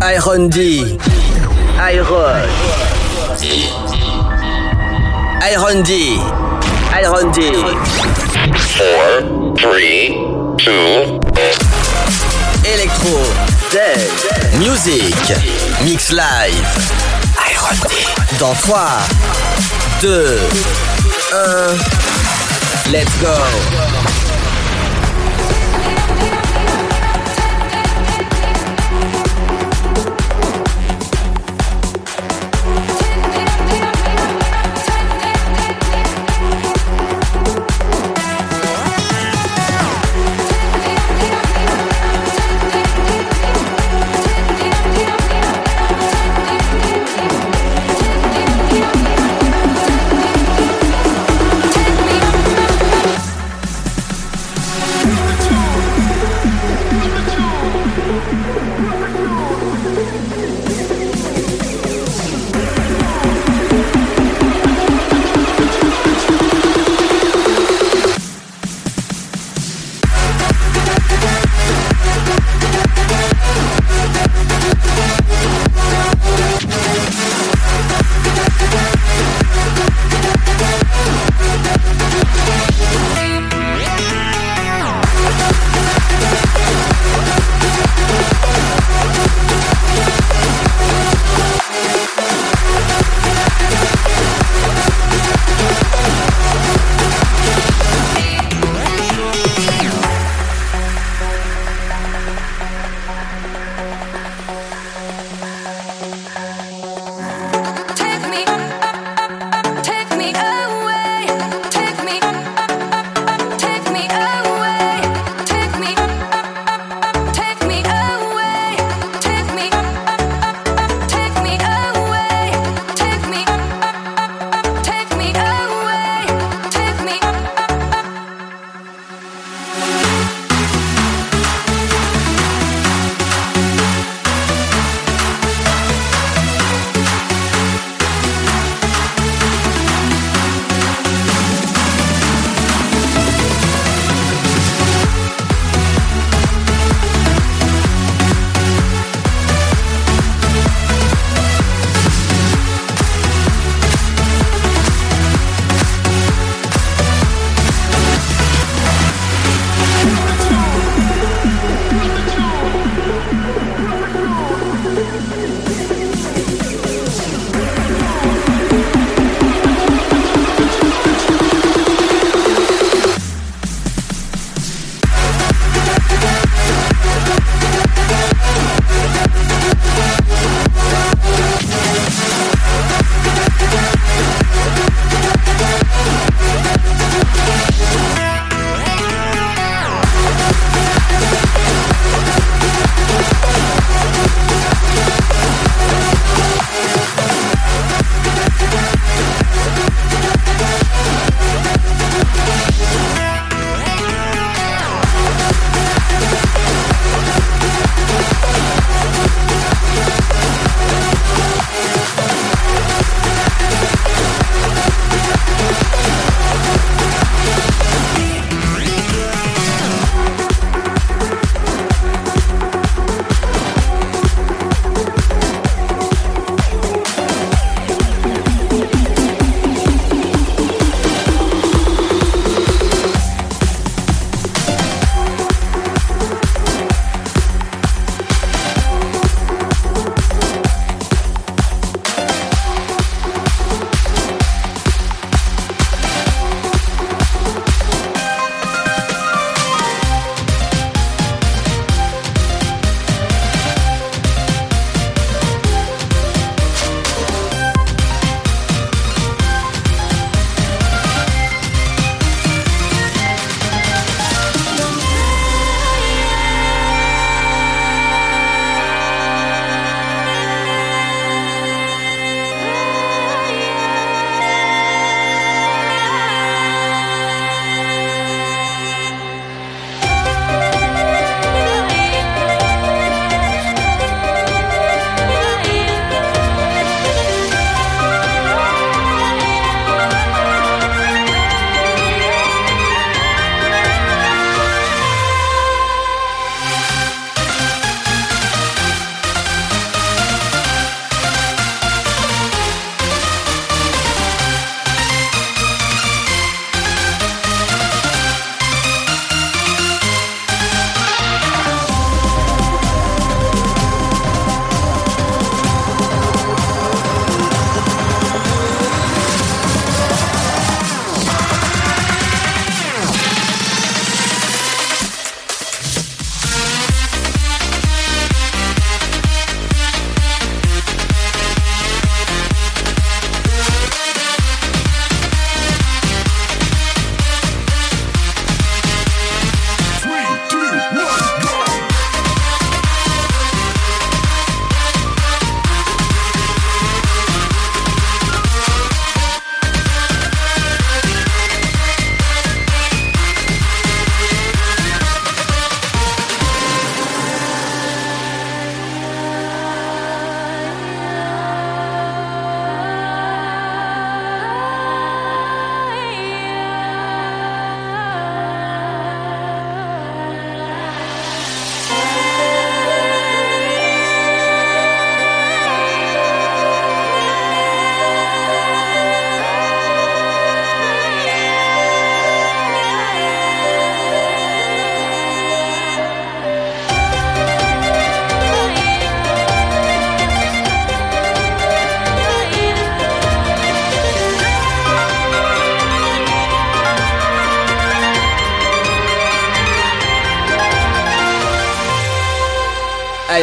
Iron D. Iron. Iron D. Iron D. Four, three, two. Electro. Dead. Music. Mix live. Iron D. Dans 3, 2, 1. Let's go.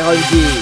900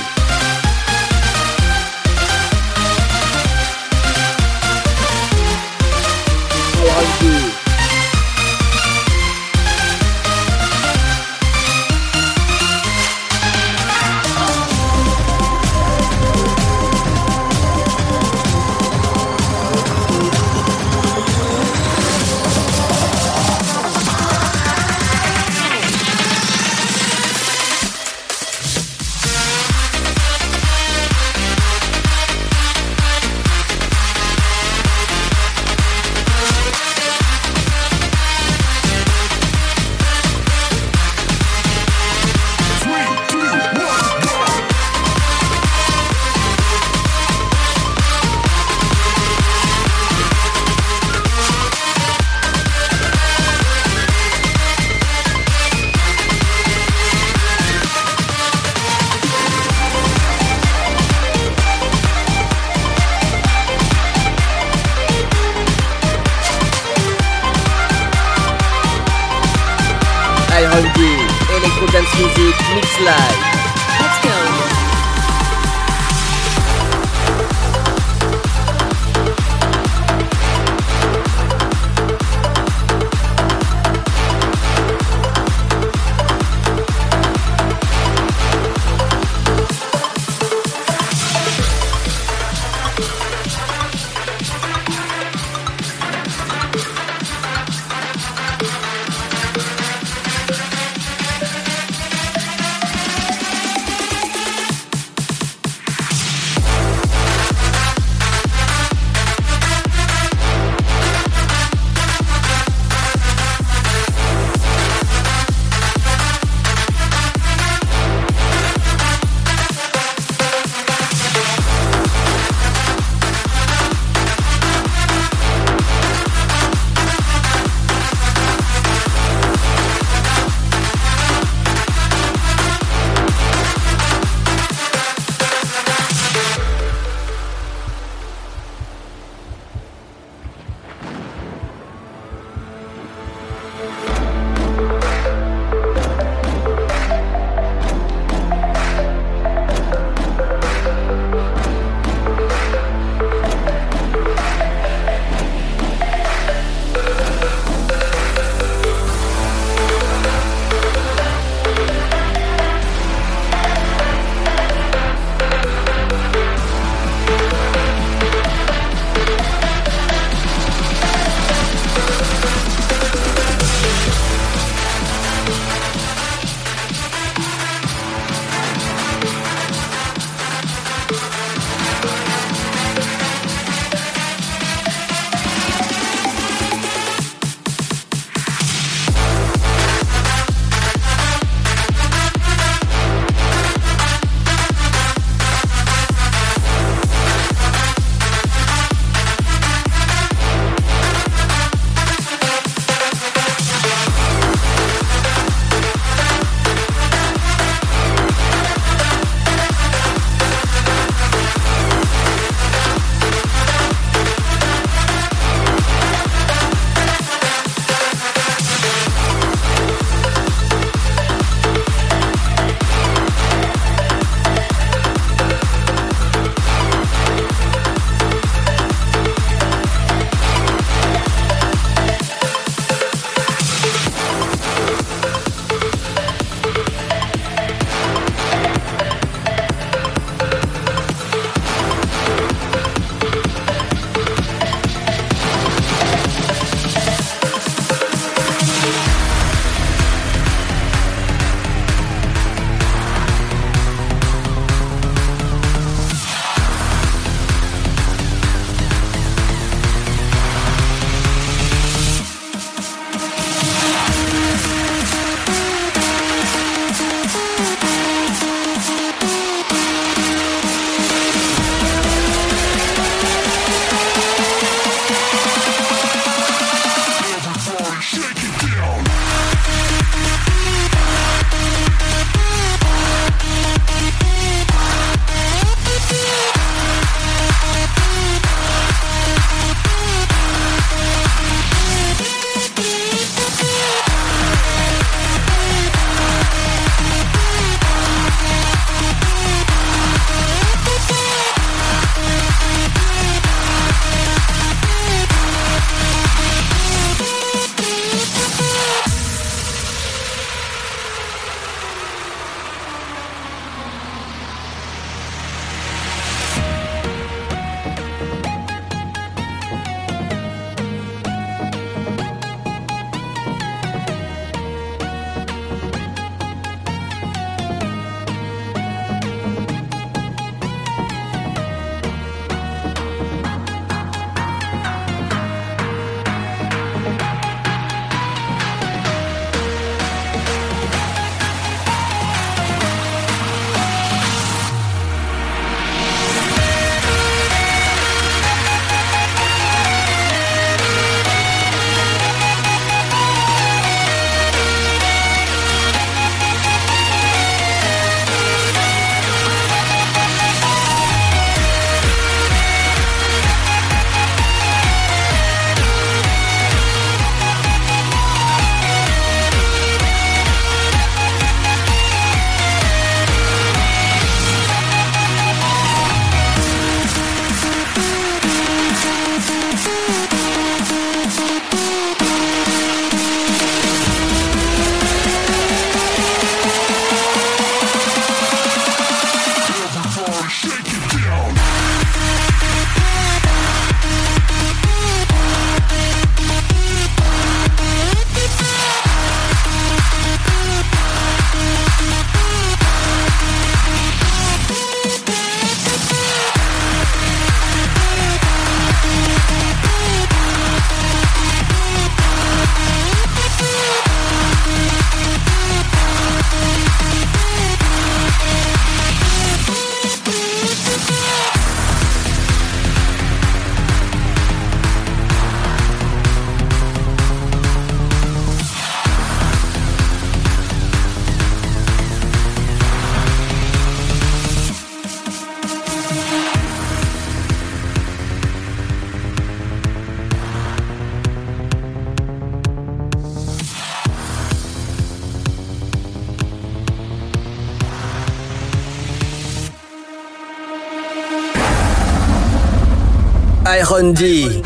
Iron D.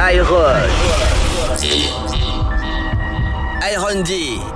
Iron D. Iron. Iron D.